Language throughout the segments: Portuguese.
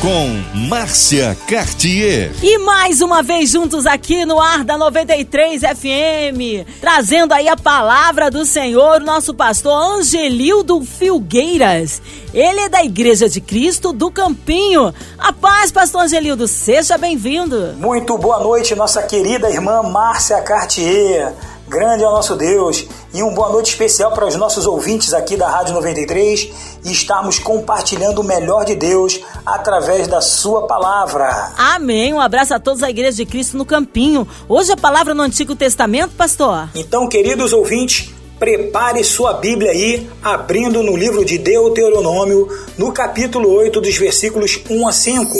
com Márcia Cartier. E mais uma vez juntos aqui no ar da 93 FM, trazendo aí a palavra do Senhor, nosso pastor Angelildo Filgueiras. Ele é da Igreja de Cristo do Campinho. A paz, pastor Angelildo, seja bem-vindo. Muito boa noite, nossa querida irmã Márcia Cartier. Grande é o nosso Deus e uma boa noite especial para os nossos ouvintes aqui da Rádio 93 e estarmos compartilhando o melhor de Deus através da Sua palavra. Amém. Um abraço a todos da Igreja de Cristo no Campinho. Hoje a palavra no Antigo Testamento, pastor. Então, queridos ouvintes, prepare sua Bíblia aí, abrindo no livro de Deuteronômio, no capítulo 8, dos versículos 1 a 5.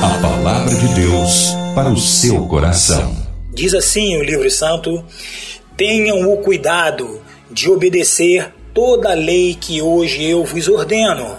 A palavra de Deus para o seu coração. Diz assim o livro santo: Tenham o cuidado de obedecer toda a lei que hoje eu vos ordeno,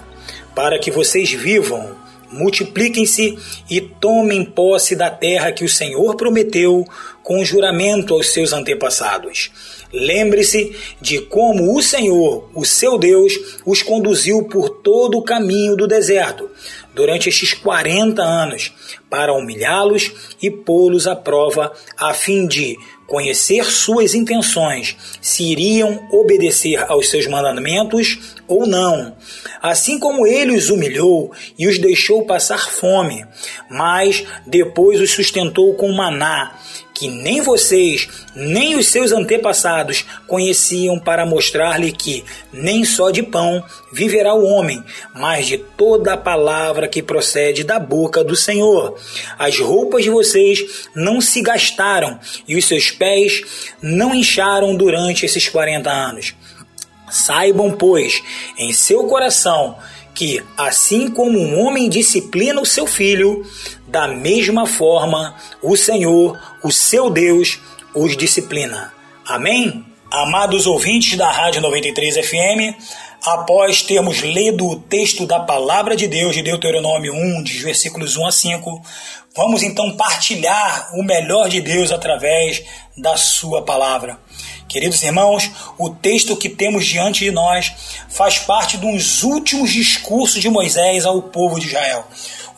para que vocês vivam, multipliquem-se e tomem posse da terra que o Senhor prometeu com juramento aos seus antepassados. Lembre-se de como o Senhor, o seu Deus, os conduziu por todo o caminho do deserto durante estes 40 anos para humilhá-los e pô-los à prova, a fim de conhecer suas intenções, se iriam obedecer aos seus mandamentos ou não. Assim como ele os humilhou e os deixou passar fome, mas depois os sustentou com maná que nem vocês, nem os seus antepassados conheciam para mostrar-lhe que nem só de pão viverá o homem, mas de toda a palavra que procede da boca do Senhor. As roupas de vocês não se gastaram e os seus pés não incharam durante esses 40 anos. Saibam, pois, em seu coração que, assim como um homem disciplina o seu filho, da mesma forma o Senhor, o seu Deus, os disciplina. Amém? Amados ouvintes da Rádio 93 FM, após termos lido o texto da palavra de Deus de Deuteronômio 1, de versículos 1 a 5, vamos então partilhar o melhor de Deus através da sua palavra. Queridos irmãos, o texto que temos diante de nós faz parte dos últimos discursos de Moisés ao povo de Israel.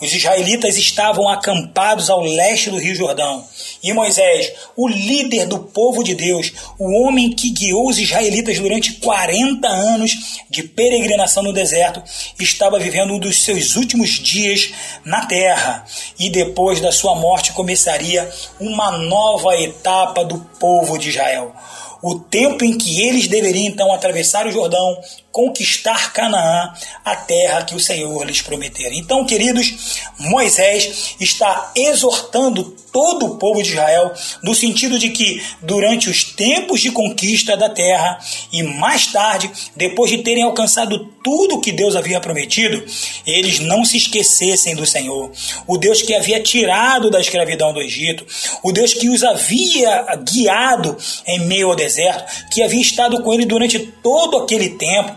Os israelitas estavam acampados ao leste do Rio Jordão. E Moisés, o líder do povo de Deus, o homem que guiou os israelitas durante 40 anos de peregrinação no deserto, estava vivendo um dos seus últimos dias na terra. E depois da sua morte começaria uma nova etapa do povo de Israel o tempo em que eles deveriam então atravessar o Jordão, conquistar Canaã, a terra que o Senhor lhes prometera. Então, queridos, Moisés está exortando todo o povo de Israel no sentido de que durante os tempos de conquista da terra e mais tarde, depois de terem alcançado tudo que Deus havia prometido, eles não se esquecessem do Senhor, o Deus que havia tirado da escravidão do Egito, o Deus que os havia guiado em meio ao deserto, que havia estado com ele durante todo aquele tempo,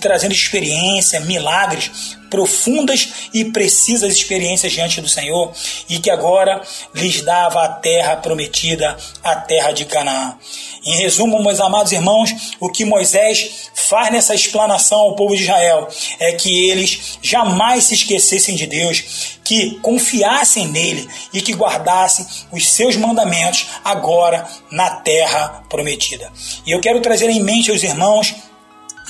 trazendo experiência, milagres, profundas e precisas experiências diante do Senhor e que agora lhes dava a terra prometida, a terra de Canaã. Em resumo, meus amados irmãos, o que Moisés faz nessa explanação ao povo de Israel é que eles jamais se esquecessem de Deus, que confiassem nele e que guardassem os seus mandamentos agora na terra prometida. E eu quero trazer em mente aos irmãos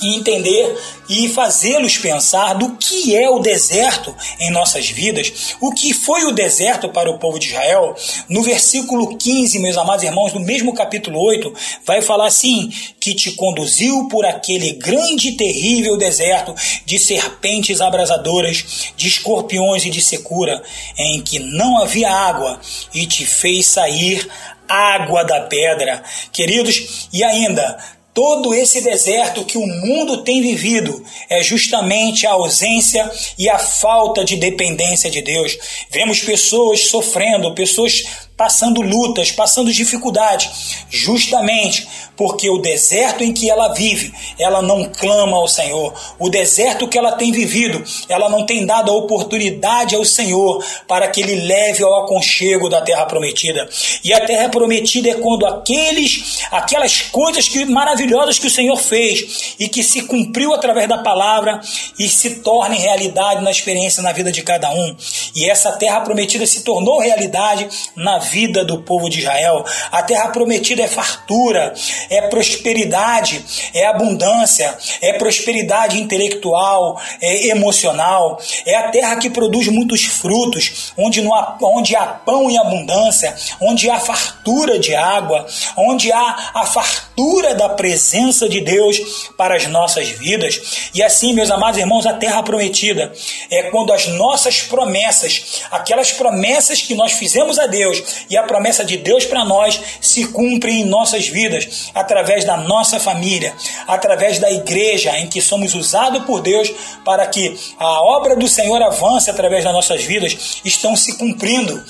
e entender e fazê-los pensar do que é o deserto em nossas vidas, o que foi o deserto para o povo de Israel. No versículo 15, meus amados irmãos, no mesmo capítulo 8, vai falar assim: que te conduziu por aquele grande e terrível deserto de serpentes abrasadoras, de escorpiões e de secura, em que não havia água, e te fez sair água da pedra. Queridos, e ainda Todo esse deserto que o mundo tem vivido é justamente a ausência e a falta de dependência de Deus. Vemos pessoas sofrendo, pessoas passando lutas, passando dificuldades, justamente porque o deserto em que ela vive, ela não clama ao Senhor. O deserto que ela tem vivido, ela não tem dado a oportunidade ao Senhor para que ele leve ao aconchego da terra prometida. E a terra prometida é quando aqueles, aquelas coisas que maravilhosas que o Senhor fez e que se cumpriu através da palavra e se tornem realidade na experiência na vida de cada um. E essa terra prometida se tornou realidade na do povo de Israel. A terra prometida é fartura, é prosperidade, é abundância, é prosperidade intelectual, é emocional, é a terra que produz muitos frutos, onde, não há, onde há pão em abundância, onde há fartura de água, onde há a fartura da presença de Deus para as nossas vidas. E assim, meus amados irmãos, a terra prometida é quando as nossas promessas, aquelas promessas que nós fizemos a Deus e a promessa de Deus para nós se cumprem em nossas vidas através da nossa família, através da igreja em que somos usados por Deus para que a obra do Senhor avance através das nossas vidas, estão se cumprindo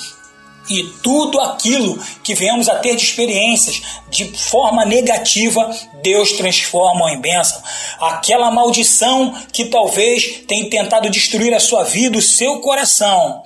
e tudo aquilo que venhamos a ter de experiências de forma negativa, Deus transforma em bênção. Aquela maldição que talvez tenha tentado destruir a sua vida, o seu coração,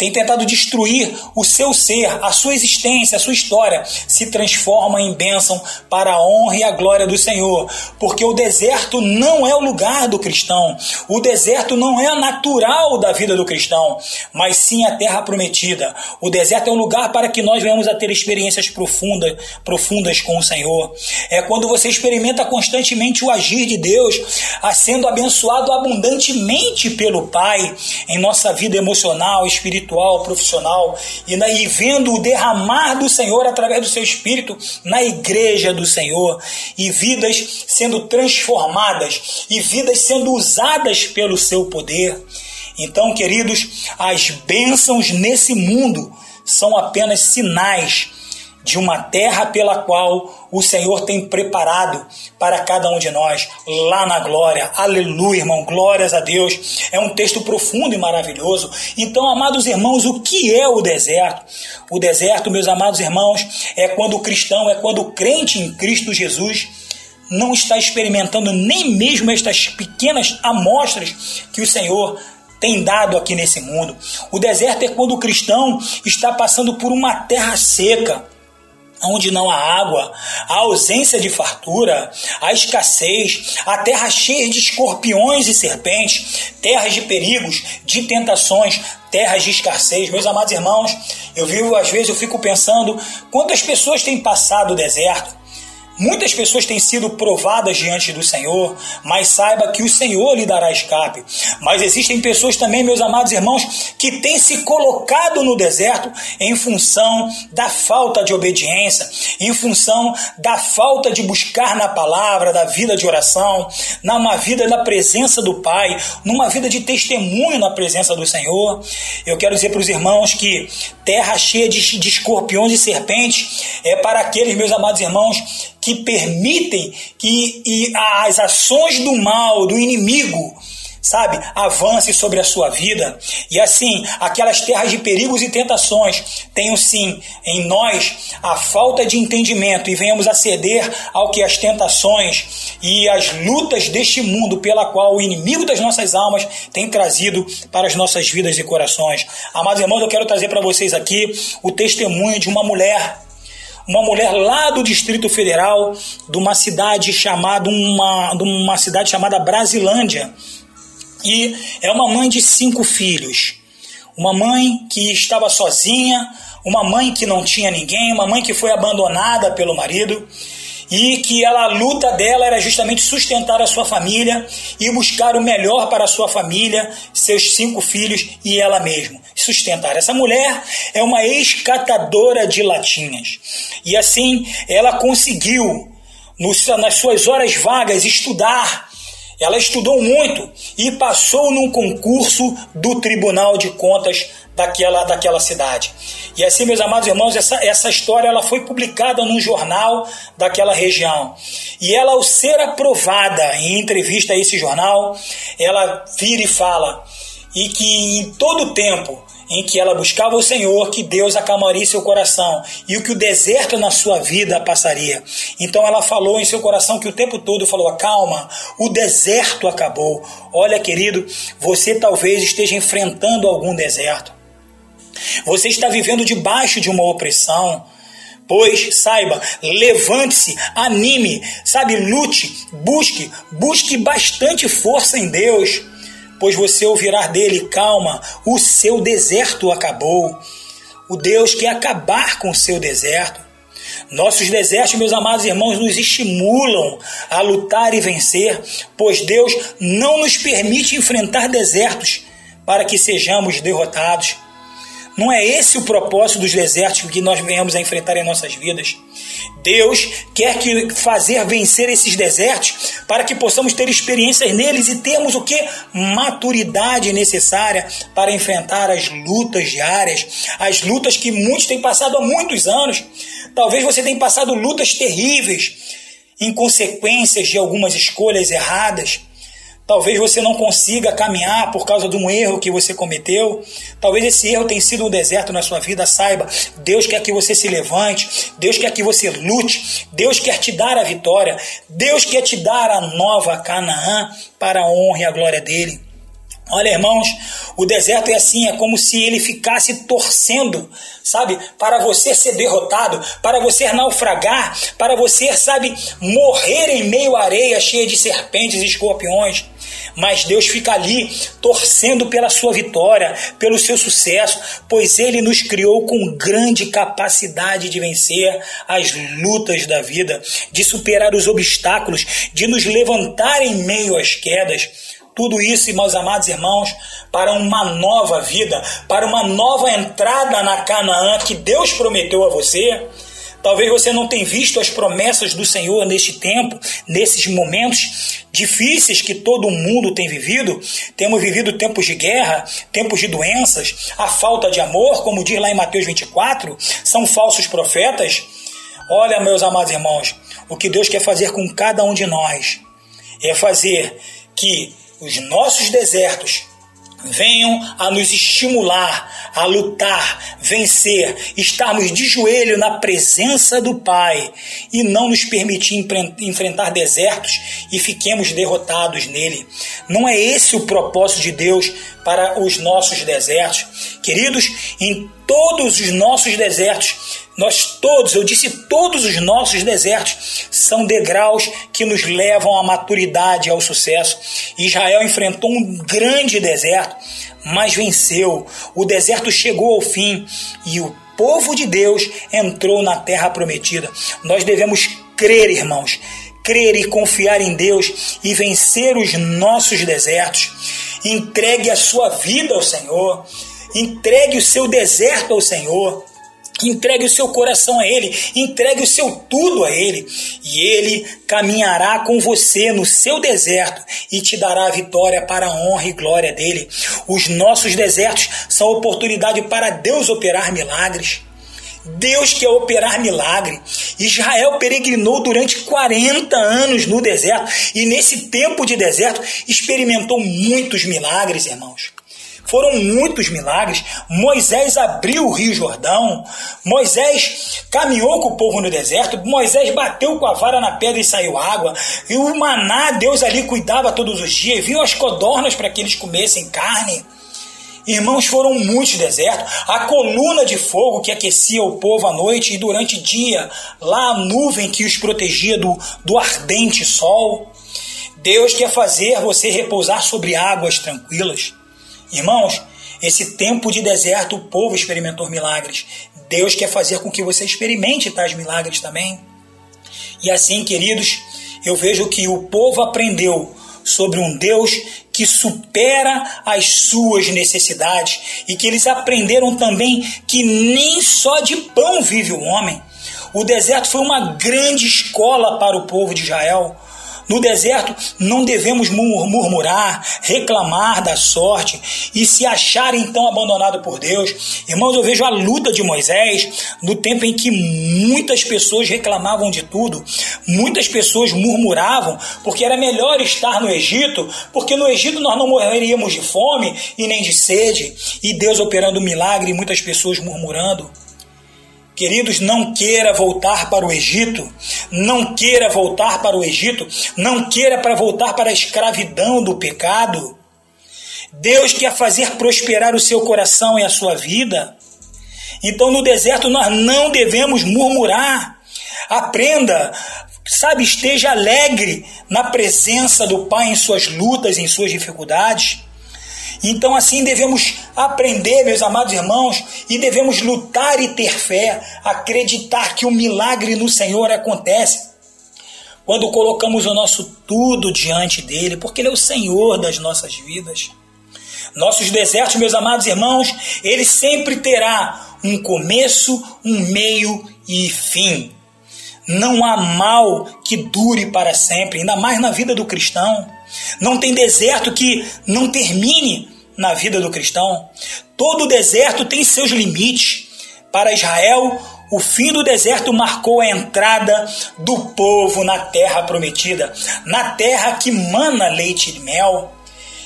tem tentado destruir o seu ser, a sua existência, a sua história, se transforma em bênção para a honra e a glória do Senhor. Porque o deserto não é o lugar do cristão, o deserto não é a natural da vida do cristão, mas sim a terra prometida. O deserto é um lugar para que nós venhamos a ter experiências profundas, profundas com o Senhor. É quando você experimenta constantemente o agir de Deus, sendo abençoado abundantemente pelo Pai em nossa vida emocional, espiritual, profissional e, na, e vendo o derramar do Senhor através do seu Espírito na igreja do Senhor e vidas sendo transformadas e vidas sendo usadas pelo seu poder. Então, queridos, as bênçãos nesse mundo são apenas sinais de uma terra pela qual o Senhor tem preparado para cada um de nós, lá na glória. Aleluia, irmão, glórias a Deus. É um texto profundo e maravilhoso. Então, amados irmãos, o que é o deserto? O deserto, meus amados irmãos, é quando o cristão, é quando o crente em Cristo Jesus não está experimentando nem mesmo estas pequenas amostras que o Senhor tem dado aqui nesse mundo. O deserto é quando o cristão está passando por uma terra seca, onde não há água, a ausência de fartura, a escassez, a terra cheia de escorpiões e serpentes, terras de perigos, de tentações, terras de escassez. Meus amados irmãos, eu vivo, às vezes eu fico pensando quantas pessoas têm passado o deserto, Muitas pessoas têm sido provadas diante do Senhor, mas saiba que o Senhor lhe dará escape. Mas existem pessoas também, meus amados irmãos, que têm se colocado no deserto em função da falta de obediência, em função da falta de buscar na palavra, da vida de oração, numa vida da presença do Pai, numa vida de testemunho na presença do Senhor. Eu quero dizer para os irmãos que terra cheia de, de escorpiões e serpentes é para aqueles, meus amados irmãos, que permitem que as ações do mal, do inimigo, sabe, avance sobre a sua vida. E assim, aquelas terras de perigos e tentações tenham sim em nós a falta de entendimento e venhamos a ceder ao que as tentações e as lutas deste mundo pela qual o inimigo das nossas almas tem trazido para as nossas vidas e corações. Amados irmãos, eu quero trazer para vocês aqui o testemunho de uma mulher uma mulher lá do Distrito Federal, de uma cidade chamada uma, de uma cidade chamada Brasilândia. E é uma mãe de cinco filhos. Uma mãe que estava sozinha, uma mãe que não tinha ninguém, uma mãe que foi abandonada pelo marido e que ela, a luta dela era justamente sustentar a sua família e buscar o melhor para a sua família, seus cinco filhos e ela mesma. Sustentar. Essa mulher é uma escatadora de latinhas. E assim ela conseguiu, nas suas horas vagas, estudar ela estudou muito e passou num concurso do Tribunal de Contas daquela, daquela cidade. E assim, meus amados irmãos, essa, essa história ela foi publicada num jornal daquela região. E ela, ao ser aprovada em entrevista a esse jornal, ela vira e fala, e que em todo tempo em que ela buscava o Senhor, que Deus acalmaria seu coração e o que o deserto na sua vida passaria. Então ela falou em seu coração que o tempo todo falou: "Acalma, o deserto acabou". Olha, querido, você talvez esteja enfrentando algum deserto. Você está vivendo debaixo de uma opressão. Pois, saiba, levante-se, anime, sabe, lute, busque, busque bastante força em Deus pois você ouvirá dele: calma, o seu deserto acabou. O Deus quer acabar com o seu deserto. Nossos desertos, meus amados irmãos, nos estimulam a lutar e vencer, pois Deus não nos permite enfrentar desertos para que sejamos derrotados. Não é esse o propósito dos desertos que nós venhamos a enfrentar em nossas vidas. Deus quer que fazer vencer esses desertos para que possamos ter experiências neles e termos o que? Maturidade necessária para enfrentar as lutas diárias, as lutas que muitos têm passado há muitos anos. Talvez você tenha passado lutas terríveis em consequências de algumas escolhas erradas. Talvez você não consiga caminhar por causa de um erro que você cometeu. Talvez esse erro tenha sido um deserto na sua vida. Saiba, Deus quer que você se levante. Deus quer que você lute. Deus quer te dar a vitória. Deus quer te dar a nova Canaã para a honra e a glória dele. Olha, irmãos, o deserto é assim, é como se ele ficasse torcendo, sabe, para você ser derrotado, para você naufragar, para você, sabe, morrer em meio à areia cheia de serpentes e escorpiões. Mas Deus fica ali torcendo pela sua vitória, pelo seu sucesso, pois Ele nos criou com grande capacidade de vencer as lutas da vida, de superar os obstáculos, de nos levantar em meio às quedas. Tudo isso, meus amados irmãos, para uma nova vida, para uma nova entrada na Canaã que Deus prometeu a você. Talvez você não tenha visto as promessas do Senhor neste tempo, nesses momentos difíceis que todo mundo tem vivido. Temos vivido tempos de guerra, tempos de doenças, a falta de amor, como diz lá em Mateus 24, são falsos profetas. Olha, meus amados irmãos, o que Deus quer fazer com cada um de nós é fazer que os nossos desertos venham a nos estimular a lutar, vencer, estarmos de joelho na presença do Pai e não nos permitir enfrentar desertos e fiquemos derrotados nele. Não é esse o propósito de Deus para os nossos desertos. Queridos, em todos os nossos desertos, nós todos, eu disse todos os nossos desertos, são degraus que nos levam à maturidade e ao sucesso. Israel enfrentou um grande deserto, mas venceu. O deserto chegou ao fim e o povo de Deus entrou na terra prometida. Nós devemos crer, irmãos, crer e confiar em Deus e vencer os nossos desertos. Entregue a sua vida ao Senhor. Entregue o seu deserto ao Senhor. Entregue o seu coração a Ele, entregue o seu tudo a Ele, e Ele caminhará com você no seu deserto e te dará a vitória para a honra e glória dele. Os nossos desertos são oportunidade para Deus operar milagres. Deus quer operar milagre. Israel peregrinou durante 40 anos no deserto e nesse tempo de deserto experimentou muitos milagres, irmãos. Foram muitos milagres. Moisés abriu o Rio Jordão. Moisés caminhou com o povo no deserto. Moisés bateu com a vara na pedra e saiu água. E o maná, Deus ali cuidava todos os dias. Viu as codornas para que eles comessem carne. Irmãos, foram muitos desertos. A coluna de fogo que aquecia o povo à noite e durante o dia, lá a nuvem que os protegia do, do ardente sol. Deus quer fazer você repousar sobre águas tranquilas. Irmãos, esse tempo de deserto o povo experimentou milagres. Deus quer fazer com que você experimente tais milagres também. E assim, queridos, eu vejo que o povo aprendeu sobre um Deus que supera as suas necessidades e que eles aprenderam também que nem só de pão vive o homem. O deserto foi uma grande escola para o povo de Israel No deserto não devemos murmurar, reclamar da sorte e se achar então abandonado por Deus. Irmãos, eu vejo a luta de Moisés no tempo em que muitas pessoas reclamavam de tudo, muitas pessoas murmuravam porque era melhor estar no Egito, porque no Egito nós não morreríamos de fome e nem de sede, e Deus operando milagre e muitas pessoas murmurando. Queridos, não queira voltar para o Egito, não queira voltar para o Egito, não queira para voltar para a escravidão do pecado. Deus quer fazer prosperar o seu coração e a sua vida. Então, no deserto, nós não devemos murmurar. Aprenda, sabe, esteja alegre na presença do Pai em suas lutas, em suas dificuldades. Então, assim, devemos aprender, meus amados irmãos, e devemos lutar e ter fé, acreditar que o milagre no Senhor acontece quando colocamos o nosso tudo diante dele, porque ele é o Senhor das nossas vidas. Nossos desertos, meus amados irmãos, ele sempre terá um começo, um meio e fim. Não há mal que dure para sempre, ainda mais na vida do cristão. Não tem deserto que não termine na vida do cristão. Todo deserto tem seus limites. Para Israel, o fim do deserto marcou a entrada do povo na terra prometida, na terra que mana leite e mel.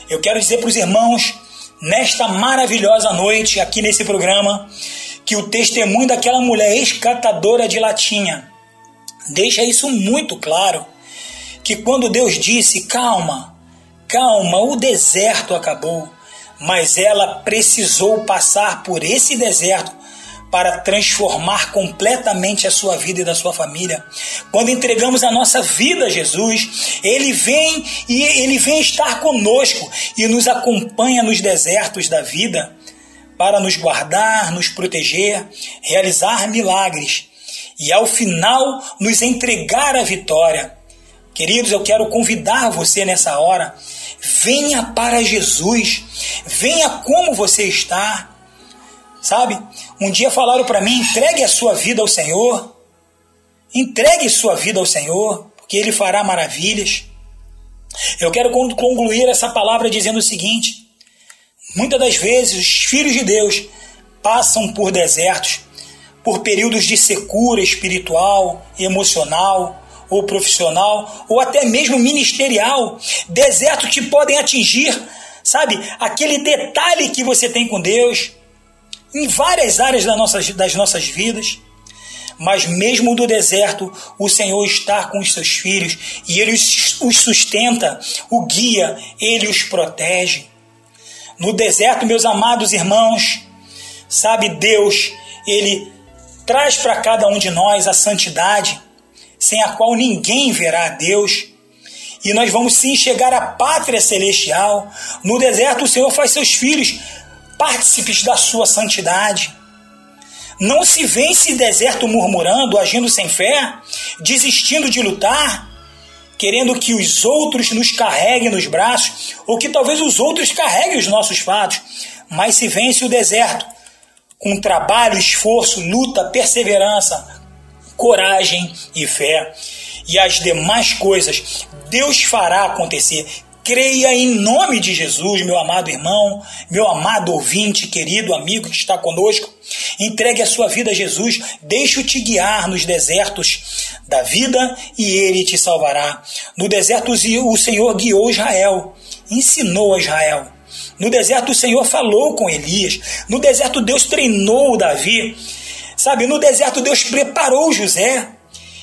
Eu quero dizer para os irmãos, nesta maravilhosa noite, aqui nesse programa, que o testemunho daquela mulher escatadora de latinha deixa isso muito claro. Que quando Deus disse: calma, calma, o deserto acabou, mas ela precisou passar por esse deserto para transformar completamente a sua vida e da sua família. Quando entregamos a nossa vida a Jesus, ele vem e ele vem estar conosco e nos acompanha nos desertos da vida para nos guardar, nos proteger, realizar milagres e ao final nos entregar a vitória. Queridos, eu quero convidar você nessa hora. Venha para Jesus. Venha como você está. Sabe? Um dia falaram para mim: entregue a sua vida ao Senhor. Entregue sua vida ao Senhor, porque Ele fará maravilhas. Eu quero concluir essa palavra dizendo o seguinte: muitas das vezes os filhos de Deus passam por desertos, por períodos de secura espiritual, emocional ou profissional, ou até mesmo ministerial, desertos que podem atingir, sabe, aquele detalhe que você tem com Deus, em várias áreas das nossas, das nossas vidas. Mas mesmo do deserto, o Senhor está com os seus filhos e Ele os sustenta, o guia, Ele os protege. No deserto, meus amados irmãos, sabe, Deus, Ele traz para cada um de nós a santidade, sem a qual ninguém verá a Deus. E nós vamos sim chegar à pátria celestial. No deserto, o Senhor faz seus filhos partícipes da sua santidade. Não se vence deserto murmurando, agindo sem fé, desistindo de lutar, querendo que os outros nos carreguem nos braços, ou que talvez os outros carreguem os nossos fatos, mas se vence o deserto com trabalho, esforço, luta, perseverança, coragem e fé. E as demais coisas Deus fará acontecer. Creia em nome de Jesus, meu amado irmão, meu amado ouvinte, querido amigo que está conosco. Entregue a sua vida a Jesus, deixe-o te guiar nos desertos da vida e ele te salvará. No deserto, o Senhor guiou Israel, ensinou a Israel. No deserto, o Senhor falou com Elias. No deserto, Deus treinou Davi. Sabe, no deserto, Deus preparou José.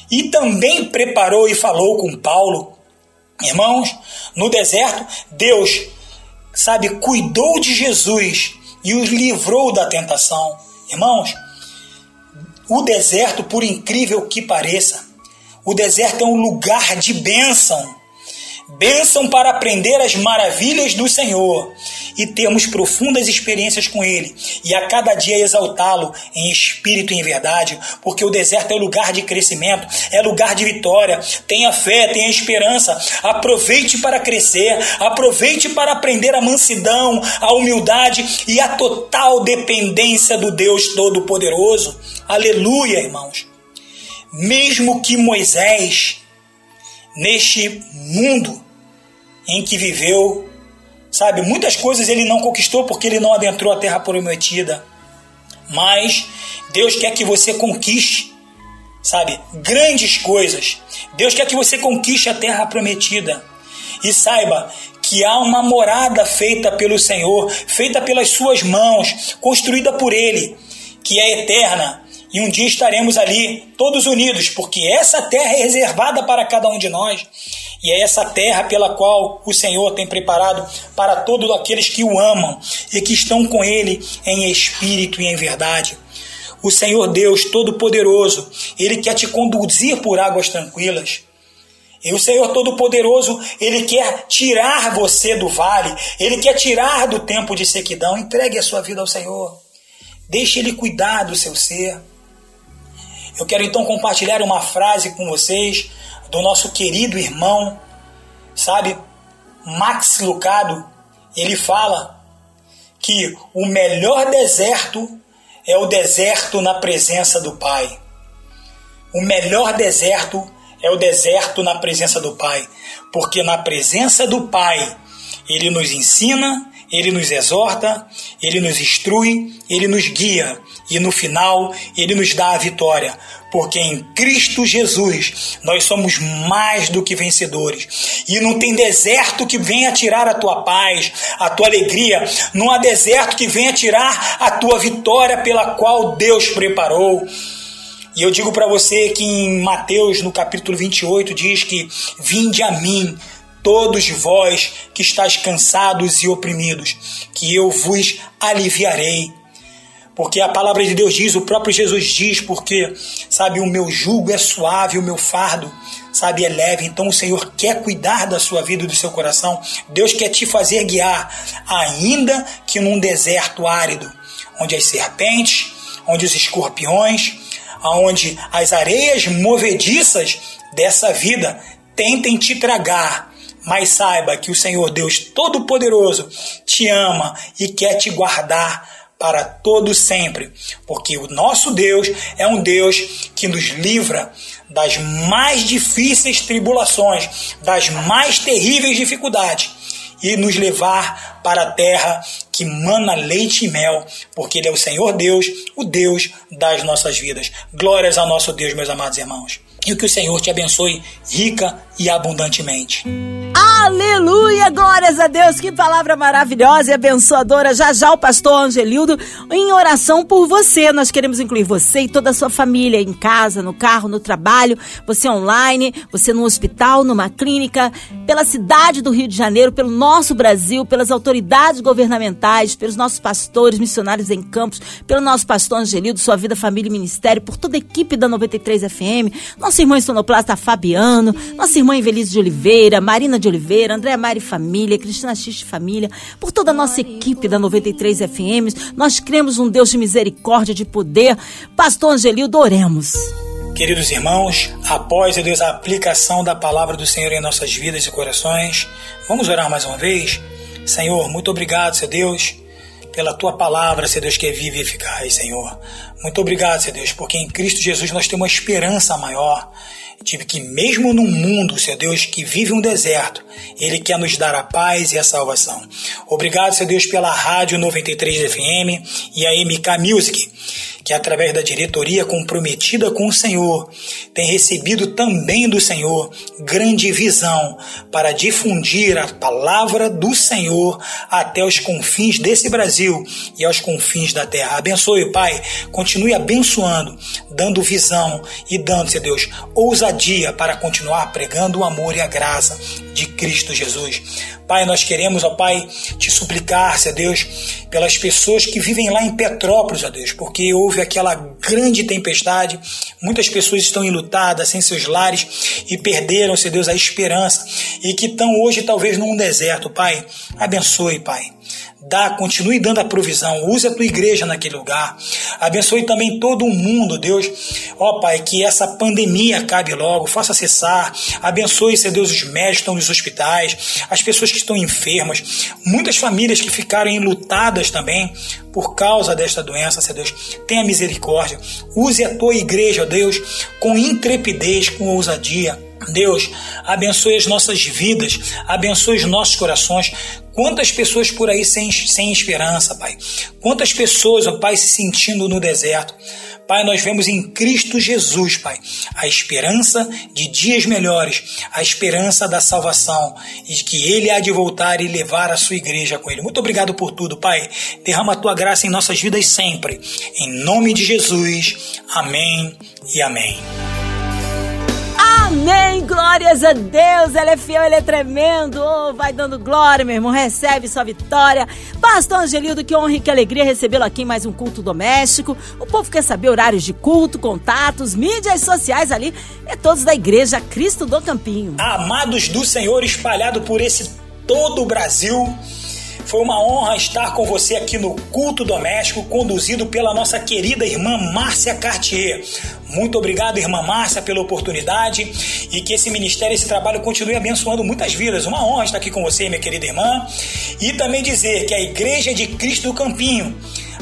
E também preparou e falou com Paulo. Irmãos, no deserto, Deus, sabe, cuidou de Jesus e os livrou da tentação. Irmãos, o deserto, por incrível que pareça, o deserto é um lugar de bênção bênção para aprender as maravilhas do Senhor e termos profundas experiências com Ele e a cada dia exaltá-lo em espírito e em verdade, porque o deserto é lugar de crescimento, é lugar de vitória. Tenha fé, tenha esperança, aproveite para crescer, aproveite para aprender a mansidão, a humildade e a total dependência do Deus Todo-Poderoso. Aleluia, irmãos. Mesmo que Moisés neste mundo em que viveu, sabe? Muitas coisas ele não conquistou porque ele não adentrou a terra prometida. Mas Deus quer que você conquiste, sabe? Grandes coisas. Deus quer que você conquiste a terra prometida. E saiba que há uma morada feita pelo Senhor, feita pelas suas mãos, construída por Ele, que é eterna. E um dia estaremos ali, todos unidos, porque essa terra é reservada para cada um de nós. E é essa terra pela qual o Senhor tem preparado para todos aqueles que o amam e que estão com Ele em espírito e em verdade. O Senhor Deus Todo-Poderoso, Ele quer te conduzir por águas tranquilas. E o Senhor Todo-Poderoso, Ele quer tirar você do vale, Ele quer tirar do tempo de sequidão. Entregue a sua vida ao Senhor. Deixe Ele cuidar do seu ser. Eu quero então compartilhar uma frase com vocês do nosso querido irmão, sabe, Max Lucado. Ele fala que o melhor deserto é o deserto na presença do Pai. O melhor deserto é o deserto na presença do Pai, porque na presença do Pai ele nos ensina, ele nos exorta, ele nos instrui, ele nos guia e no final ele nos dá a vitória, porque em Cristo Jesus nós somos mais do que vencedores. E não tem deserto que venha tirar a tua paz, a tua alegria, não há deserto que venha tirar a tua vitória pela qual Deus preparou. E eu digo para você que em Mateus, no capítulo 28, diz que: Vinde a mim, todos vós que estáis cansados e oprimidos, que eu vos aliviarei. Porque a palavra de Deus diz, o próprio Jesus diz, porque, sabe, o meu jugo é suave, o meu fardo, sabe, é leve. Então o Senhor quer cuidar da sua vida e do seu coração. Deus quer te fazer guiar, ainda que num deserto árido, onde as serpentes, onde os escorpiões, aonde as areias movediças dessa vida tentem te tragar, mas saiba que o Senhor Deus Todo-Poderoso te ama e quer te guardar para todo sempre, porque o nosso Deus é um Deus que nos livra das mais difíceis tribulações, das mais terríveis dificuldades e nos levar para a terra que mana leite e mel, porque Ele é o Senhor Deus, o Deus das nossas vidas. Glórias ao nosso Deus, meus amados irmãos. E que o Senhor te abençoe rica e abundantemente. Aleluia, glórias a Deus, que palavra maravilhosa e abençoadora. Já já o pastor Angelildo em oração por você. Nós queremos incluir você e toda a sua família em casa, no carro, no trabalho, você online, você no hospital, numa clínica, pela cidade do Rio de Janeiro, pelo nosso Brasil, pelas autoridades governamentais, pelos nossos pastores, missionários em campos, pelo nosso pastor Angelildo, sua vida, família e ministério, por toda a equipe da 93 FM, nosso irmão sonoplasta Fabiano, nossa irmã Invelise de Oliveira, Marina de Oliveira, Oliveira, André Mari Família, Cristina Xiste Família, por toda a nossa equipe da 93 FM. Nós cremos um Deus de misericórdia, de poder. Pastor Angelildo, oremos. Queridos irmãos, após Deus, a aplicação da palavra do Senhor em nossas vidas e corações, vamos orar mais uma vez? Senhor, muito obrigado, seu Deus, pela tua palavra, seu Deus, que é viva e eficaz, Senhor. Muito obrigado, seu Deus, porque em Cristo Jesus nós temos uma esperança maior Tive que, mesmo num mundo, Senhor Deus, que vive um deserto, Ele quer nos dar a paz e a salvação. Obrigado, Senhor Deus, pela Rádio 93 FM e a MK Music que através da diretoria comprometida com o Senhor, tem recebido também do Senhor grande visão para difundir a palavra do Senhor até os confins desse Brasil e aos confins da terra. Abençoe, Pai, continue abençoando, dando visão e dando, Senhor Deus, ousadia para continuar pregando o amor e a graça de Cristo Jesus. Pai, nós queremos, ó Pai, te suplicar, Senhor Deus, pelas pessoas que vivem lá em Petrópolis, ó Deus, porque houve aquela grande tempestade, muitas pessoas estão enlutadas, sem seus lares e perderam, Senhor Deus, a esperança e que estão hoje talvez num deserto, Pai. Abençoe, Pai Dá, continue dando a provisão. Use a tua igreja naquele lugar. Abençoe também todo o mundo, Deus. Ó Pai, que essa pandemia acabe logo. Faça cessar. Abençoe, Senhor Deus, os médicos que estão nos hospitais, as pessoas que estão enfermas, muitas famílias que ficaram enlutadas também por causa desta doença, Senhor Deus. Tenha misericórdia. Use a tua igreja, Deus, com intrepidez, com ousadia Deus, abençoe as nossas vidas, abençoe os nossos corações. Quantas pessoas por aí sem, sem esperança, Pai? Quantas pessoas, ó Pai, se sentindo no deserto? Pai, nós vemos em Cristo Jesus, Pai, a esperança de dias melhores, a esperança da salvação e que Ele há de voltar e levar a sua igreja com Ele. Muito obrigado por tudo, Pai. Derrama a tua graça em nossas vidas sempre. Em nome de Jesus. Amém e amém. Amém, glórias a Deus, Ele é fiel, Ele é tremendo, oh, vai dando glória, meu irmão, recebe sua vitória. Pastor Angelildo, que honra e que alegria recebê-lo aqui em mais um culto doméstico. O povo quer saber horários de culto, contatos, mídias sociais ali, é todos da Igreja Cristo do Campinho. Amados do Senhor, espalhado por esse todo o Brasil, foi uma honra estar com você aqui no Culto Doméstico, conduzido pela nossa querida irmã Márcia Cartier. Muito obrigado, irmã Márcia, pela oportunidade e que esse ministério, esse trabalho continue abençoando muitas vidas. Uma honra estar aqui com você, minha querida irmã. E também dizer que a Igreja de Cristo do Campinho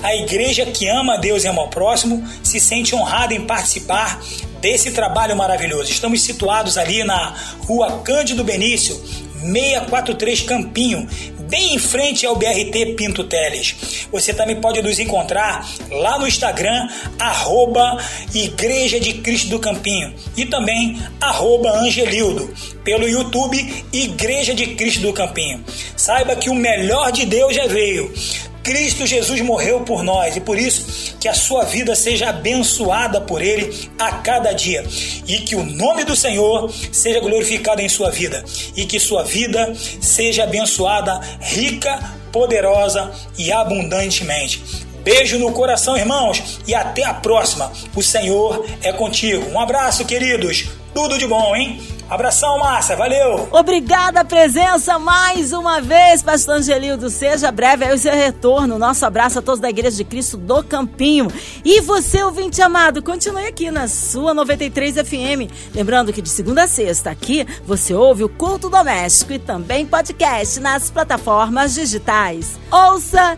a igreja que ama a Deus e ama o próximo se sente honrada em participar desse trabalho maravilhoso. Estamos situados ali na rua Cândido Benício, 643 Campinho, bem em frente ao BRT Pinto Teles. Você também pode nos encontrar lá no Instagram, arroba Igreja de Cristo do Campinho e também arroba Angelildo. Pelo YouTube, Igreja de Cristo do Campinho. Saiba que o melhor de Deus já veio. Cristo Jesus morreu por nós e por isso que a sua vida seja abençoada por Ele a cada dia e que o nome do Senhor seja glorificado em sua vida e que sua vida seja abençoada, rica, poderosa e abundantemente. Beijo no coração, irmãos, e até a próxima. O Senhor é contigo. Um abraço, queridos. Tudo de bom, hein? Abração, Márcia, valeu! Obrigada a presença mais uma vez, Pastor Angelildo. Seja breve aí o seu retorno. Nosso abraço a todos da Igreja de Cristo do Campinho. E você, ouvinte amado, continue aqui na sua 93 FM. Lembrando que de segunda a sexta aqui você ouve o Culto Doméstico e também podcast nas plataformas digitais. Ouça